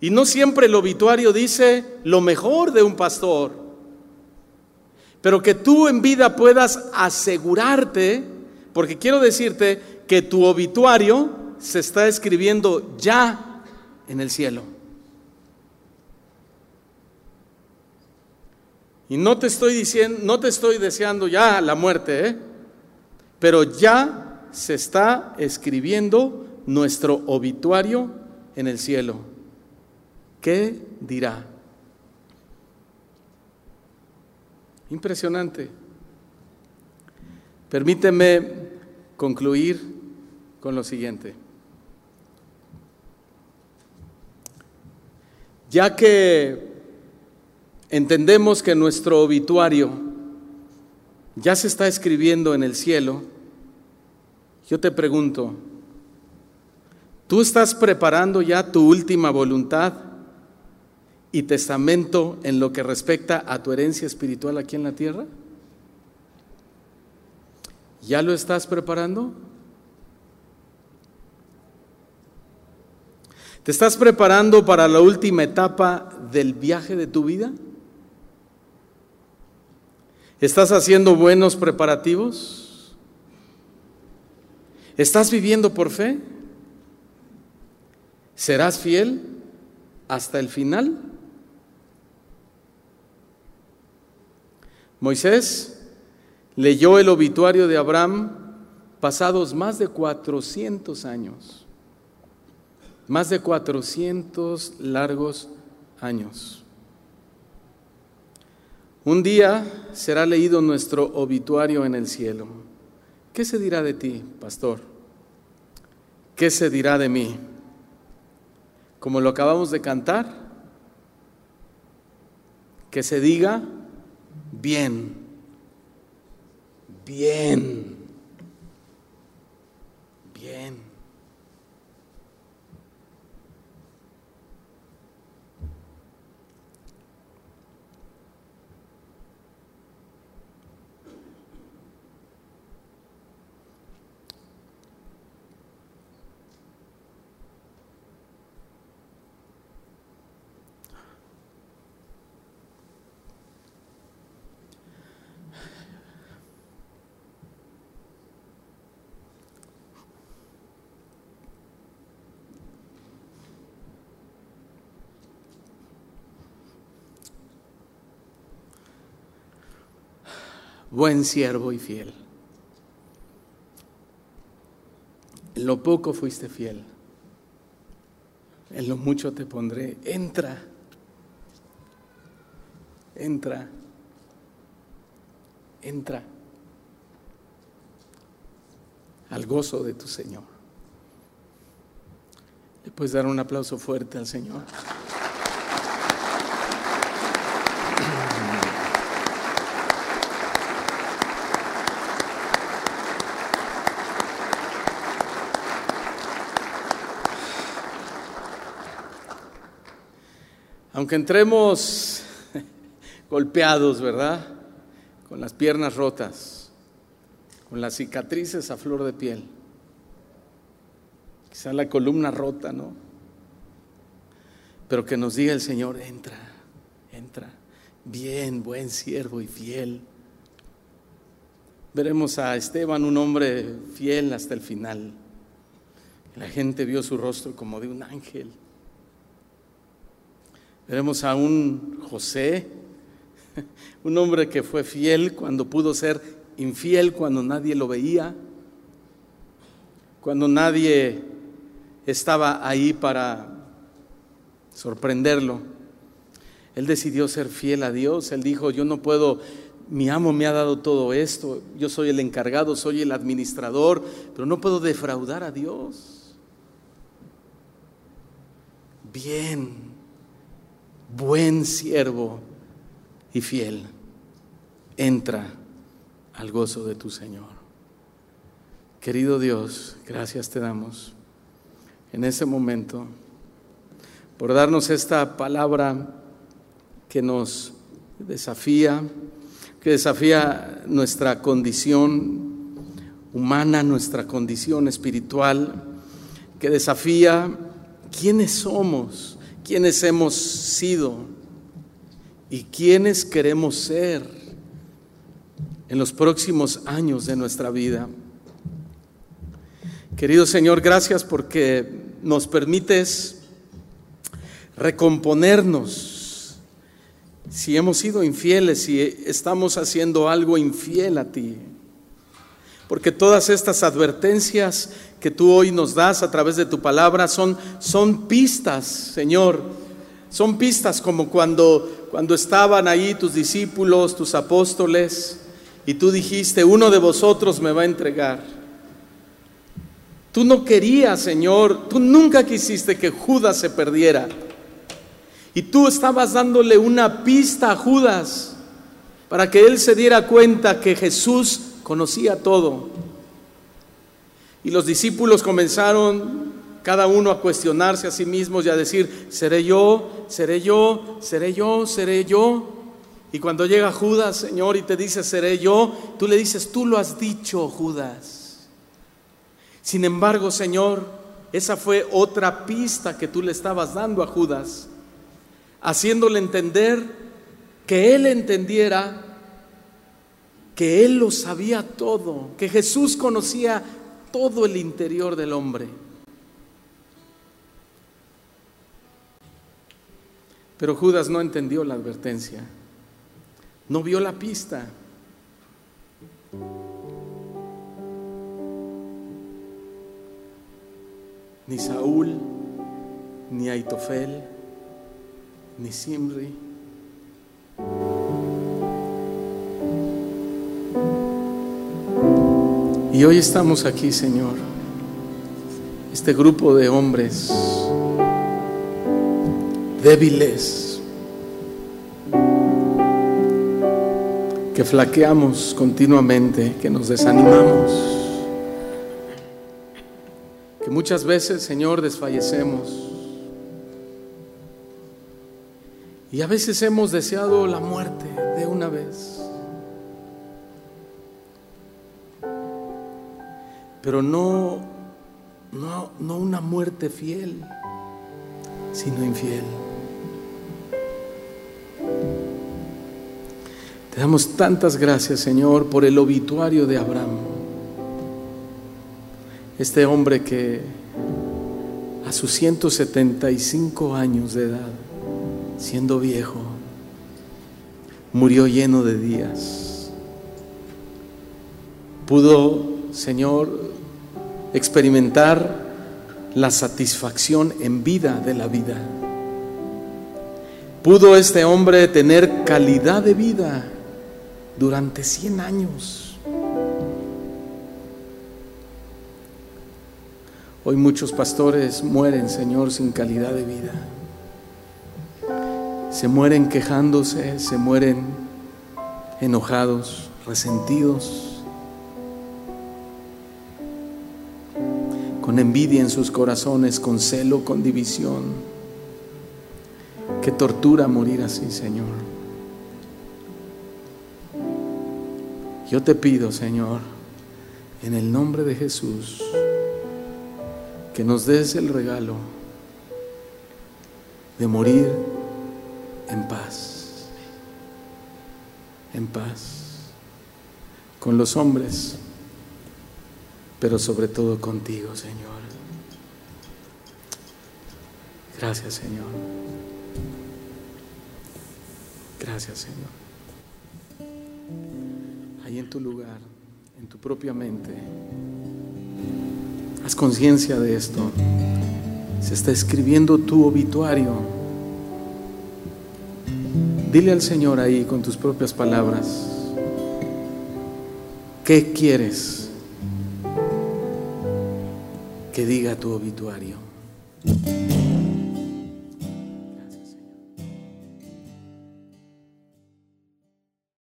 Y no siempre el obituario dice lo mejor de un pastor. Pero que tú en vida puedas asegurarte, porque quiero decirte que tu obituario se está escribiendo ya en el cielo. Y no te estoy diciendo, no te estoy deseando ya la muerte, ¿eh? pero ya se está escribiendo nuestro obituario en el cielo. ¿Qué dirá? Impresionante. Permíteme concluir con lo siguiente. Ya que entendemos que nuestro obituario ya se está escribiendo en el cielo, yo te pregunto, ¿tú estás preparando ya tu última voluntad y testamento en lo que respecta a tu herencia espiritual aquí en la tierra? ¿Ya lo estás preparando? ¿Te estás preparando para la última etapa del viaje de tu vida? ¿Estás haciendo buenos preparativos? ¿Estás viviendo por fe? ¿Serás fiel hasta el final? Moisés leyó el obituario de Abraham pasados más de 400 años, más de 400 largos años. Un día será leído nuestro obituario en el cielo. ¿Qué se dirá de ti, pastor? ¿Qué se dirá de mí? Como lo acabamos de cantar, que se diga bien, bien. Buen siervo y fiel. En lo poco fuiste fiel. En lo mucho te pondré. Entra. Entra. Entra al gozo de tu Señor. Le puedes dar un aplauso fuerte al Señor. Aunque entremos golpeados, ¿verdad? Con las piernas rotas, con las cicatrices a flor de piel, quizá la columna rota, ¿no? Pero que nos diga el Señor, entra, entra, bien, buen siervo y fiel. Veremos a Esteban, un hombre fiel hasta el final. La gente vio su rostro como de un ángel. Veremos a un José, un hombre que fue fiel cuando pudo ser infiel, cuando nadie lo veía, cuando nadie estaba ahí para sorprenderlo. Él decidió ser fiel a Dios. Él dijo, yo no puedo, mi amo me ha dado todo esto, yo soy el encargado, soy el administrador, pero no puedo defraudar a Dios. Bien, buen siervo y fiel, entra al gozo de tu Señor. Querido Dios, gracias te damos en ese momento por darnos esta palabra que nos desafía, que desafía nuestra condición humana, nuestra condición espiritual, que desafía quiénes somos quiénes hemos sido y quiénes queremos ser en los próximos años de nuestra vida. Querido Señor, gracias porque nos permites recomponernos si hemos sido infieles, si estamos haciendo algo infiel a ti. Porque todas estas advertencias que tú hoy nos das a través de tu palabra son, son pistas, Señor. Son pistas como cuando, cuando estaban ahí tus discípulos, tus apóstoles, y tú dijiste, uno de vosotros me va a entregar. Tú no querías, Señor, tú nunca quisiste que Judas se perdiera. Y tú estabas dándole una pista a Judas para que él se diera cuenta que Jesús conocía todo. Y los discípulos comenzaron cada uno a cuestionarse a sí mismos y a decir, ¿seré yo? ¿Seré yo? ¿Seré yo? ¿Seré yo? Y cuando llega Judas, Señor, y te dice, ¿seré yo? Tú le dices, tú lo has dicho, Judas. Sin embargo, Señor, esa fue otra pista que tú le estabas dando a Judas, haciéndole entender que él entendiera que él lo sabía todo, que Jesús conocía todo el interior del hombre. Pero Judas no entendió la advertencia, no vio la pista. Ni Saúl, ni Aitofel, ni Simri. Y hoy estamos aquí, Señor, este grupo de hombres débiles, que flaqueamos continuamente, que nos desanimamos, que muchas veces, Señor, desfallecemos. Y a veces hemos deseado la muerte de una vez. Pero no, no, no una muerte fiel, sino infiel. Te damos tantas gracias, Señor, por el obituario de Abraham. Este hombre que a sus 175 años de edad, siendo viejo, murió lleno de días. Pudo, Señor, experimentar la satisfacción en vida de la vida. Pudo este hombre tener calidad de vida durante 100 años. Hoy muchos pastores mueren, Señor, sin calidad de vida. Se mueren quejándose, se mueren enojados, resentidos, con envidia en sus corazones, con celo, con división. Qué tortura morir así, Señor. Yo te pido, Señor, en el nombre de Jesús, que nos des el regalo de morir en paz, en paz, con los hombres, pero sobre todo contigo, Señor. Gracias, Señor. Gracias, Señor. Ahí en tu lugar, en tu propia mente, haz conciencia de esto. Se está escribiendo tu obituario. Dile al Señor ahí con tus propias palabras, ¿qué quieres que diga tu obituario?